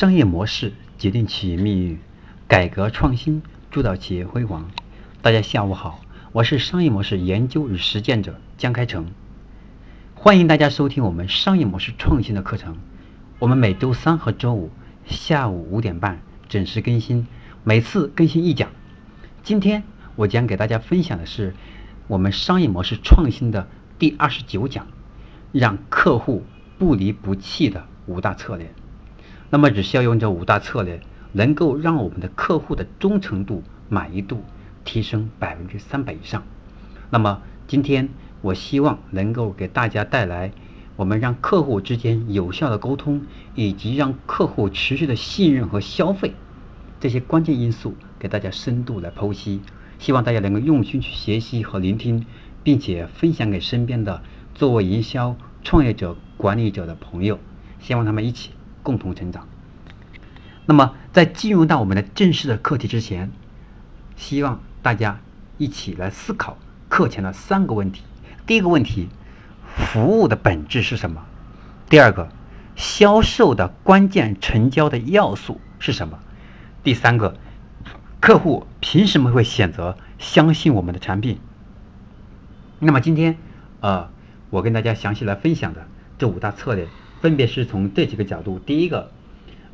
商业模式决定企业命运，改革创新铸造企业辉煌。大家下午好，我是商业模式研究与实践者江开成，欢迎大家收听我们商业模式创新的课程。我们每周三和周五下午五点半准时更新，每次更新一讲。今天我将给大家分享的是我们商业模式创新的第二十九讲，让客户不离不弃的五大策略。那么只需要用这五大策略，能够让我们的客户的忠诚度、满意度提升百分之三百以上。那么今天我希望能够给大家带来我们让客户之间有效的沟通，以及让客户持续的信任和消费这些关键因素，给大家深度来剖析。希望大家能够用心去学习和聆听，并且分享给身边的作为营销创业者、管理者的朋友，希望他们一起。共同成长。那么，在进入到我们的正式的课题之前，希望大家一起来思考课前的三个问题：第一个问题，服务的本质是什么？第二个，销售的关键成交的要素是什么？第三个，客户凭什么会选择相信我们的产品？那么今天，呃，我跟大家详细来分享的这五大策略。分别是从这几个角度，第一个，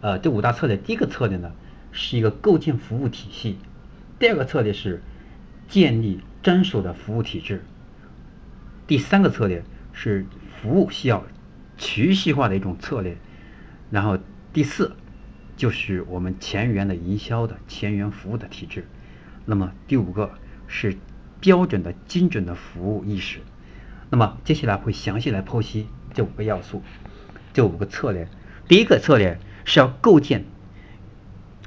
呃，这五大策略，第一个策略呢是一个构建服务体系，第二个策略是建立专属的服务体制，第三个策略是服务需要持续化的一种策略，然后第四就是我们前沿的营销的前沿服务的体制，那么第五个是标准的精准的服务意识，那么接下来会详细来剖析这五个要素。这五个策略，第一个策略是要构建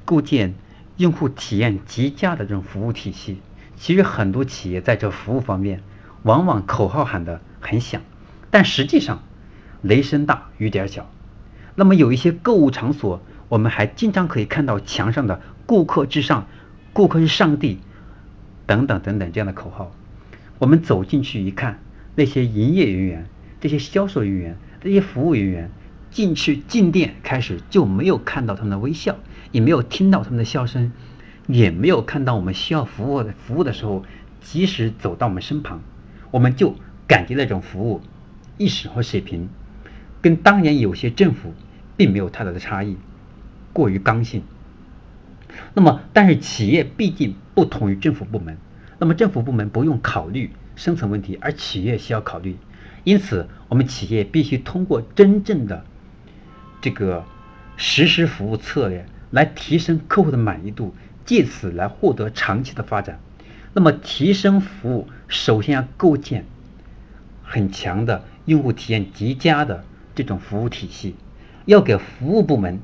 构建用户体验极佳的这种服务体系。其实很多企业在这服务方面，往往口号喊得很响，但实际上雷声大雨点小。那么有一些购物场所，我们还经常可以看到墙上的“顾客至上”“顾客是上帝”等等等等这样的口号。我们走进去一看，那些营业人员、这些销售人员、这些服务人员。进去进店开始就没有看到他们的微笑，也没有听到他们的笑声，也没有看到我们需要服务的服务的时候及时走到我们身旁，我们就感觉那种服务意识和水平，跟当年有些政府并没有太大的差异，过于刚性。那么，但是企业毕竟不同于政府部门，那么政府部门不用考虑生存问题，而企业需要考虑，因此我们企业必须通过真正的。这个实施服务策略来提升客户的满意度，借此来获得长期的发展。那么，提升服务首先要构建很强的用户体验极佳的这种服务体系，要给服务部门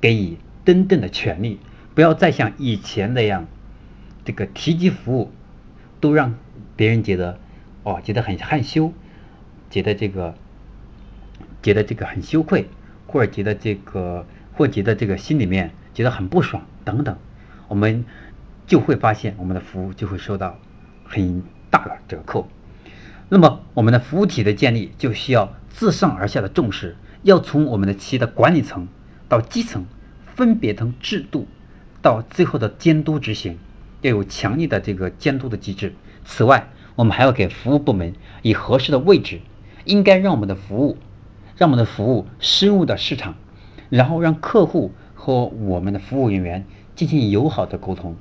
给予真正的权利，不要再像以前那样，这个提及服务都让别人觉得哦，觉得很害羞，觉得这个觉得这个很羞愧。或者觉得这个，或觉得这个心里面觉得很不爽等等，我们就会发现我们的服务就会受到很大的折扣。那么我们的服务体的建立就需要自上而下的重视，要从我们的企业的管理层到基层，分别从制度到最后的监督执行，要有强力的这个监督的机制。此外，我们还要给服务部门以合适的位置，应该让我们的服务。让我们的服务深入到市场，然后让客户和我们的服务人员进行友好的沟通。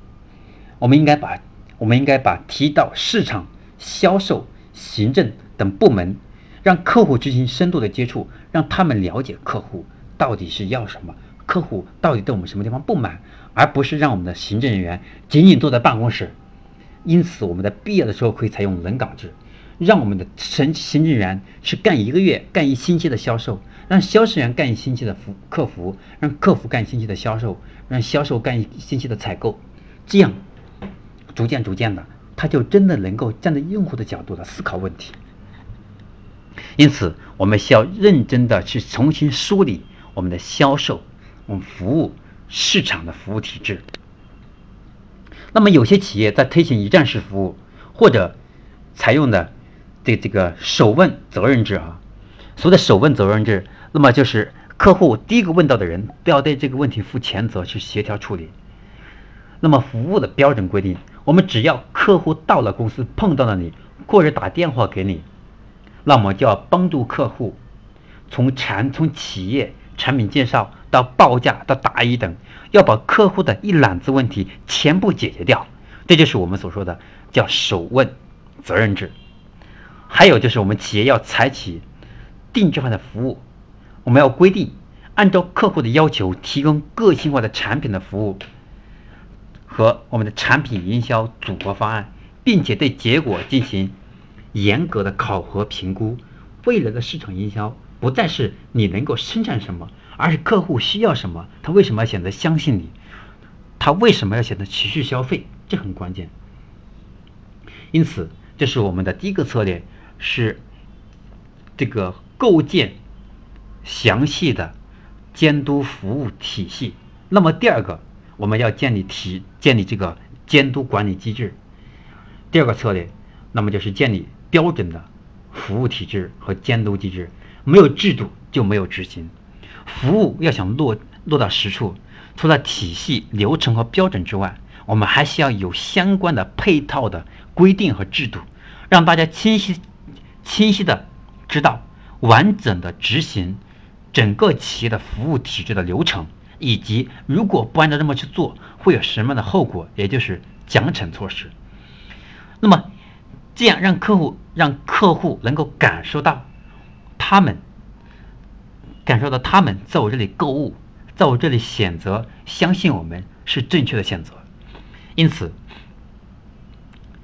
我们应该把我们应该把提到市场、销售、行政等部门，让客户进行深度的接触，让他们了解客户到底是要什么，客户到底对我们什么地方不满，而不是让我们的行政人员仅仅坐在办公室。因此，我们在必要的时候可以采用轮岗制。让我们的行行政员去干一个月、干一星期的销售，让销售员干一星期的服客服，让客服干一星期的销售，让销售干一星期的采购，这样逐渐逐渐的，他就真的能够站在用户的角度来思考问题。因此，我们需要认真的去重新梳理我们的销售、我们服务市场的服务体制。那么，有些企业在推行一站式服务，或者采用的。对这个首问责任制啊，所谓的首问责任制，那么就是客户第一个问到的人都要对这个问题负全责，去协调处理。那么服务的标准规定，我们只要客户到了公司碰到了你，或者打电话给你，那么就要帮助客户从产从企业产品介绍到报价到答疑等，要把客户的一揽子问题全部解决掉。这就是我们所说的叫首问责任制。还有就是我们企业要采取定制化的服务。我们要规定，按照客户的要求提供个性化的产品的服务和我们的产品营销组合方案，并且对结果进行严格的考核评估。未来的市场营销不再是你能够生产什么，而是客户需要什么，他为什么要选择相信你，他为什么要选择持续消费，这很关键。因此，这是我们的第一个策略，是这个构建。详细的监督服务体系。那么第二个，我们要建立体建立这个监督管理机制。第二个策略，那么就是建立标准的服务体制和监督机制。没有制度就没有执行。服务要想落落到实处，除了体系、流程和标准之外，我们还需要有相关的配套的规定和制度，让大家清晰清晰的知道完整的执行。整个企业的服务体制的流程，以及如果不按照这么去做，会有什么样的后果，也就是奖惩措施。那么，这样让客户让客户能够感受到，他们感受到他们在我这里购物，在我这里选择相信我们是正确的选择。因此，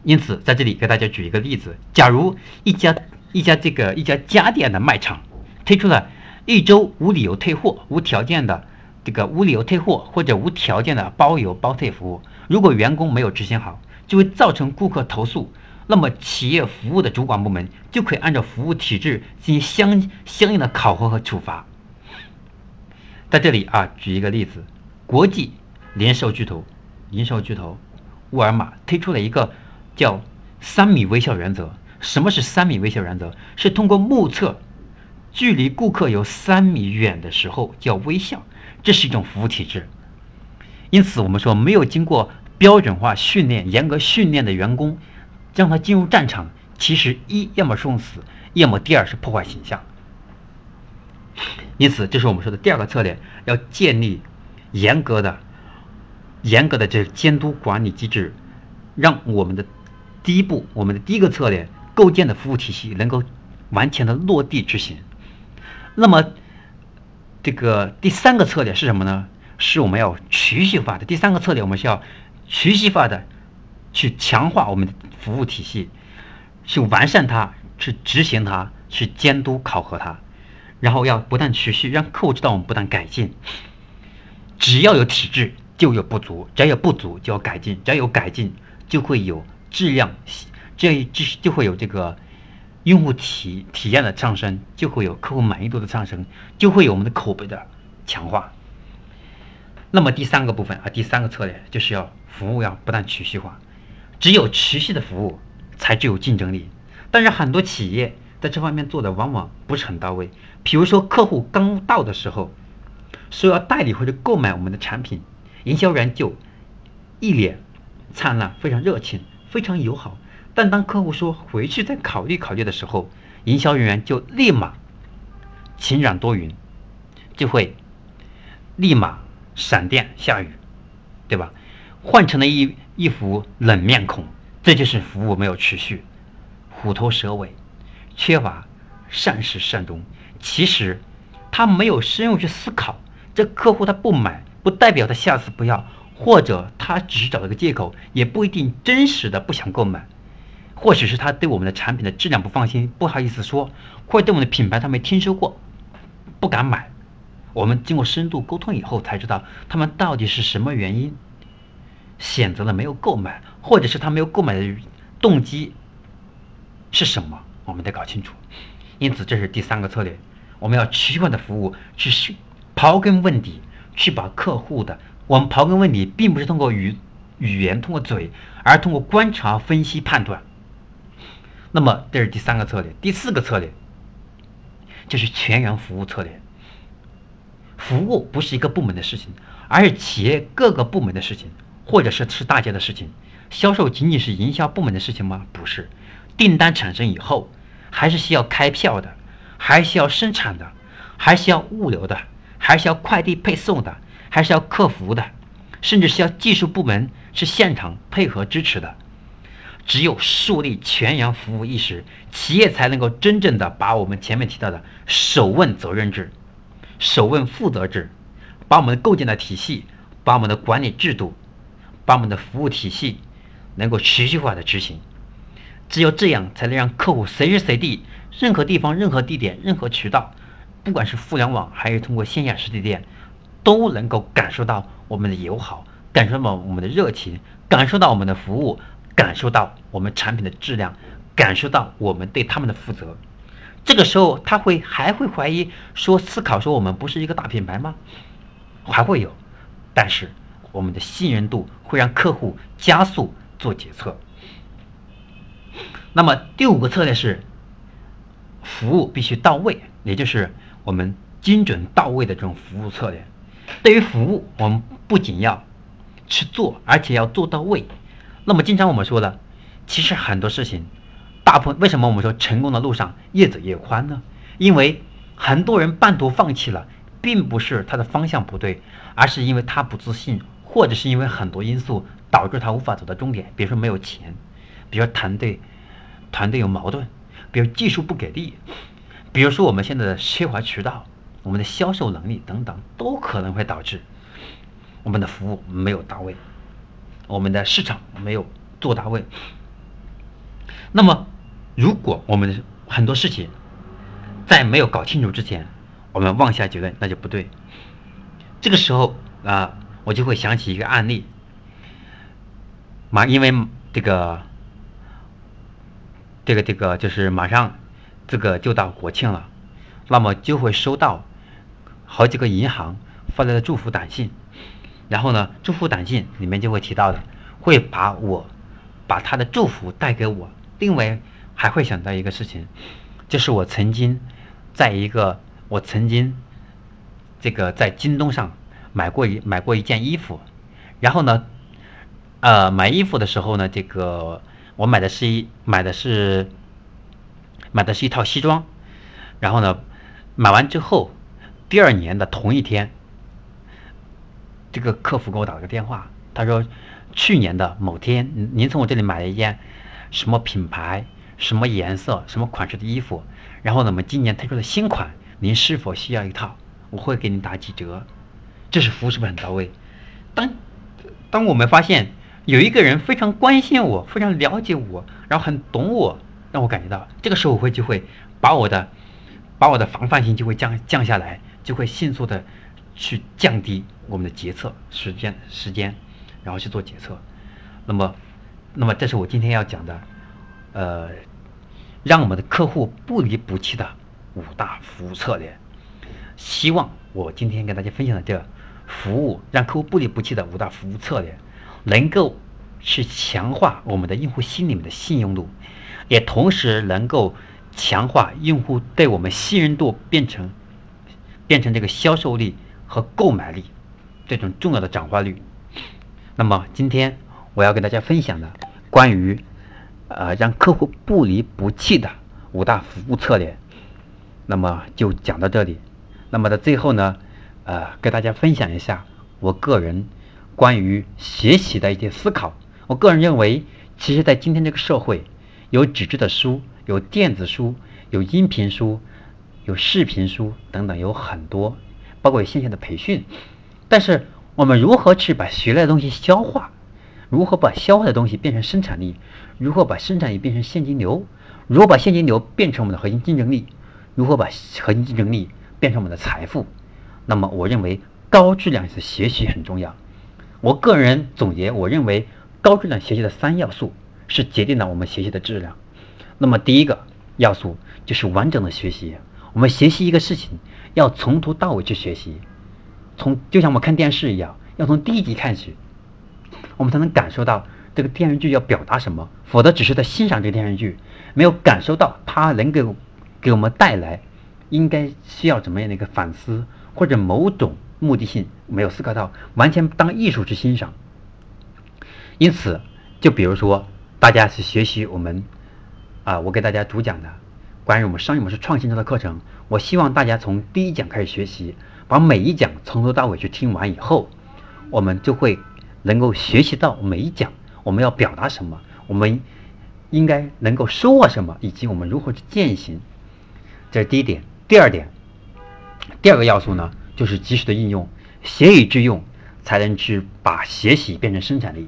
因此在这里给大家举一个例子：假如一家一家这个一家家电的卖场推出了。一周无理由退货、无条件的这个无理由退货或者无条件的包邮包退服务，如果员工没有执行好，就会造成顾客投诉。那么企业服务的主管部门就可以按照服务体制进行相相应的考核和处罚。在这里啊，举一个例子，国际零售巨头、零售巨头沃尔玛推出了一个叫“三米微笑原则”。什么是三米微笑原则？是通过目测。距离顾客有三米远的时候叫微笑，这是一种服务体制。因此，我们说没有经过标准化训练、严格训练的员工，让他进入战场，其实一要么送死，要么第二是破坏形象。因此，这是我们说的第二个策略，要建立严格的、严格的这监督管理机制，让我们的第一步，我们的第一个策略构建的服务体系能够完全的落地执行。那么，这个第三个策略是什么呢？是我们要持续化的。第三个策略，我们需要持续化的去强化我们的服务体系，去完善它，去执行它，去监督考核它，然后要不断持续，让客户知道我们不断改进。只要有体制，就有不足；只要有不足，就要改进；只要有改进，就会有质量，这样就就会有这个。用户体体验的上升，就会有客户满意度的上升，就会有我们的口碑的强化。那么第三个部分啊，第三个策略就是要服务要不断持续化，只有持续的服务才具有竞争力。但是很多企业在这方面做的往往不是很到位。比如说客户刚到的时候，说要代理或者购买我们的产品，营销员就一脸灿烂，非常热情，非常友好。但当客户说回去再考虑考虑的时候，营销人员就立马晴转多云，就会立马闪电下雨，对吧？换成了一一副冷面孔，这就是服务没有持续，虎头蛇尾，缺乏善始善终。其实他没有深入去思考，这客户他不买，不代表他下次不要，或者他只是找了个借口，也不一定真实的不想购买。或许是他对我们的产品的质量不放心，不好意思说；或者对我们的品牌他没听说过，不敢买。我们经过深度沟通以后，才知道他们到底是什么原因选择了没有购买，或者是他没有购买的动机是什么，我们得搞清楚。因此，这是第三个策略，我们要持续的服务，去刨根问底，去把客户的我们刨根问底，并不是通过语语言，通过嘴，而通过观察、分析、判断。那么这是第三个策略，第四个策略就是全员服务策略。服务不是一个部门的事情，而是企业各个部门的事情，或者是是大家的事情。销售仅仅是营销部门的事情吗？不是，订单产生以后，还是需要开票的，还需要生产的，还需要物流的，还需要快递配送的，还是要客服的，甚至需要技术部门是现场配合支持的。只有树立全员服务意识，企业才能够真正的把我们前面提到的首问责任制、首问负责制，把我们构建的体系，把我们的管理制度，把我们的服务体系能够持续化的执行。只有这样，才能让客户随时随地、任何地方、任何地点、任何渠道，不管是互联网还是通过线下实体店，都能够感受到我们的友好，感受到我们的热情，感受到我们的服务。感受到我们产品的质量，感受到我们对他们的负责，这个时候他会还会怀疑说思考说我们不是一个大品牌吗？还会有，但是我们的信任度会让客户加速做决策。那么第五个策略是服务必须到位，也就是我们精准到位的这种服务策略。对于服务，我们不仅要去做，而且要做到位。那么，经常我们说的，其实很多事情，大部分为什么我们说成功的路上越走越宽呢？因为很多人半途放弃了，并不是他的方向不对，而是因为他不自信，或者是因为很多因素导致他无法走到终点。比如说没有钱，比如说团队团队有矛盾，比如技术不给力，比如说我们现在的缺乏渠道，我们的销售能力等等，都可能会导致我们的服务没有到位。我们的市场没有做到位，那么如果我们很多事情在没有搞清楚之前，我们妄下结论，那就不对。这个时候啊，我就会想起一个案例，马因为这个这个这个就是马上这个就到国庆了，那么就会收到好几个银行发来的祝福短信。然后呢，祝福短信里面就会提到的，会把我把他的祝福带给我。另外还会想到一个事情，就是我曾经在一个我曾经这个在京东上买过一买过一件衣服，然后呢，呃，买衣服的时候呢，这个我买的是一买的是买的是一套西装，然后呢，买完之后第二年的同一天。这个客服给我打了个电话，他说去年的某天，您从我这里买了一件什么品牌、什么颜色、什么款式的衣服，然后呢，我们今年推出的新款，您是否需要一套？我会给您打几折。这是服务是不是很到位？当当我们发现有一个人非常关心我、非常了解我，然后很懂我，让我感觉到这个时候我会就会把我的把我的防范性就会降降下来，就会迅速的。去降低我们的决策时间时间，然后去做决策。那么，那么这是我今天要讲的，呃，让我们的客户不离不弃的五大服务策略。希望我今天跟大家分享的这服务让客户不离不弃的五大服务策略，能够去强化我们的用户心里面的信用度，也同时能够强化用户对我们信任度，变成变成这个销售力。和购买力这种重要的转化率。那么今天我要跟大家分享的关于呃让客户不离不弃的五大服务策略，那么就讲到这里。那么在最后呢，呃，跟大家分享一下我个人关于学习的一些思考。我个人认为，其实，在今天这个社会，有纸质的书，有电子书，有音频书，有视频书等等，有很多。包括线下的培训，但是我们如何去把学来的东西消化？如何把消化的东西变成生产力？如何把生产力变成现金流？如何把现金流变成我们的核心竞争力？如何把核心竞争力变成我们的财富？那么，我认为高质量的学习很重要。我个人总结，我认为高质量学习的三要素是决定了我们学习的质量。那么，第一个要素就是完整的学习。我们学习一个事情。要从头到尾去学习，从就像我们看电视一样，要从第一集看起，我们才能感受到这个电视剧要表达什么。否则只是在欣赏这个电视剧，没有感受到它能给给我们带来应该需要怎么样的一个反思或者某种目的性没有思考到，完全当艺术去欣赏。因此，就比如说，大家去学习我们啊，我给大家主讲的关于我们商业模式创新中的课程，我希望大家从第一讲开始学习，把每一讲从头到尾去听完以后，我们就会能够学习到每一讲我们要表达什么，我们应该能够收获什么，以及我们如何去践行。这是第一点。第二点，第二个要素呢，就是及时的应用，学以致用，才能去把学习变成生产力。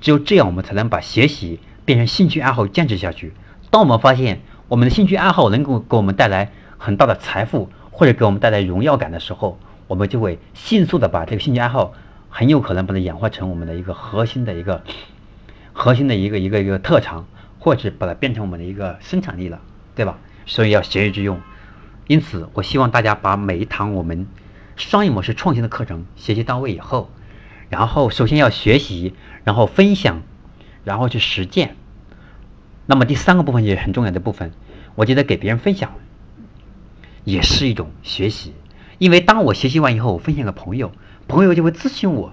只有这样，我们才能把学习变成兴趣爱好，坚持下去。当我们发现我们的兴趣爱好能够给我们带来很大的财富，或者给我们带来荣耀感的时候，我们就会迅速的把这个兴趣爱好，很有可能把它演化成我们的一个核心的一个 核心的一个一个一个特长，或者把它变成我们的一个生产力了，对吧？所以要学以致用。因此，我希望大家把每一堂我们商业模式创新的课程学习到位以后。然后，首先要学习，然后分享，然后去实践。那么第三个部分也很重要的部分，我觉得给别人分享也是一种学习。因为当我学习完以后，我分享给朋友，朋友就会咨询我，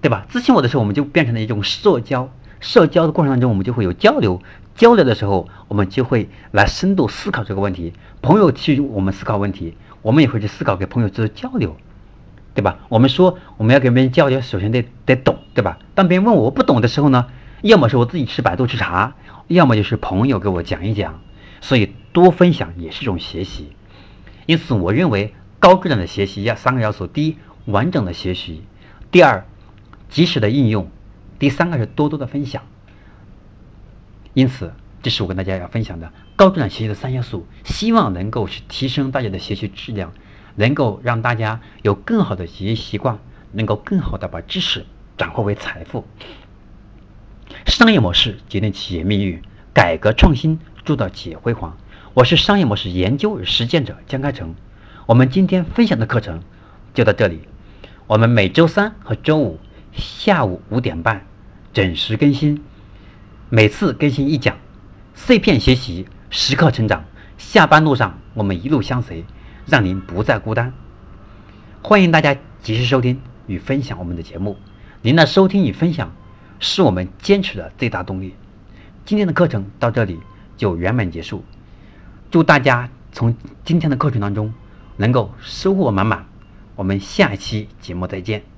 对吧？咨询我的时候，我们就变成了一种社交。社交的过程当中，我们就会有交流。交流的时候，我们就会来深度思考这个问题。朋友去我们思考问题，我们也会去思考，给朋友做交流。对吧？我们说我们要跟别人交流，首先得得懂，对吧？当别人问我我不懂的时候呢，要么是我自己吃百度去查，要么就是朋友给我讲一讲。所以多分享也是一种学习。因此，我认为高质量的学习要三个要素：第一，完整的学习；第二，及时的应用；第三个是多多的分享。因此，这是我跟大家要分享的高质量学习的三要素，希望能够去提升大家的学习质量。能够让大家有更好的学习习惯，能够更好的把知识转化为财富。商业模式决定企业命运，改革创新铸造企业辉煌。我是商业模式研究与实践者江开成。我们今天分享的课程就到这里。我们每周三和周五下午五点半准时更新，每次更新一讲，碎片学习，时刻成长。下班路上，我们一路相随。让您不再孤单。欢迎大家及时收听与分享我们的节目。您的收听与分享是我们坚持的最大动力。今天的课程到这里就圆满结束。祝大家从今天的课程当中能够收获满满。我们下期节目再见。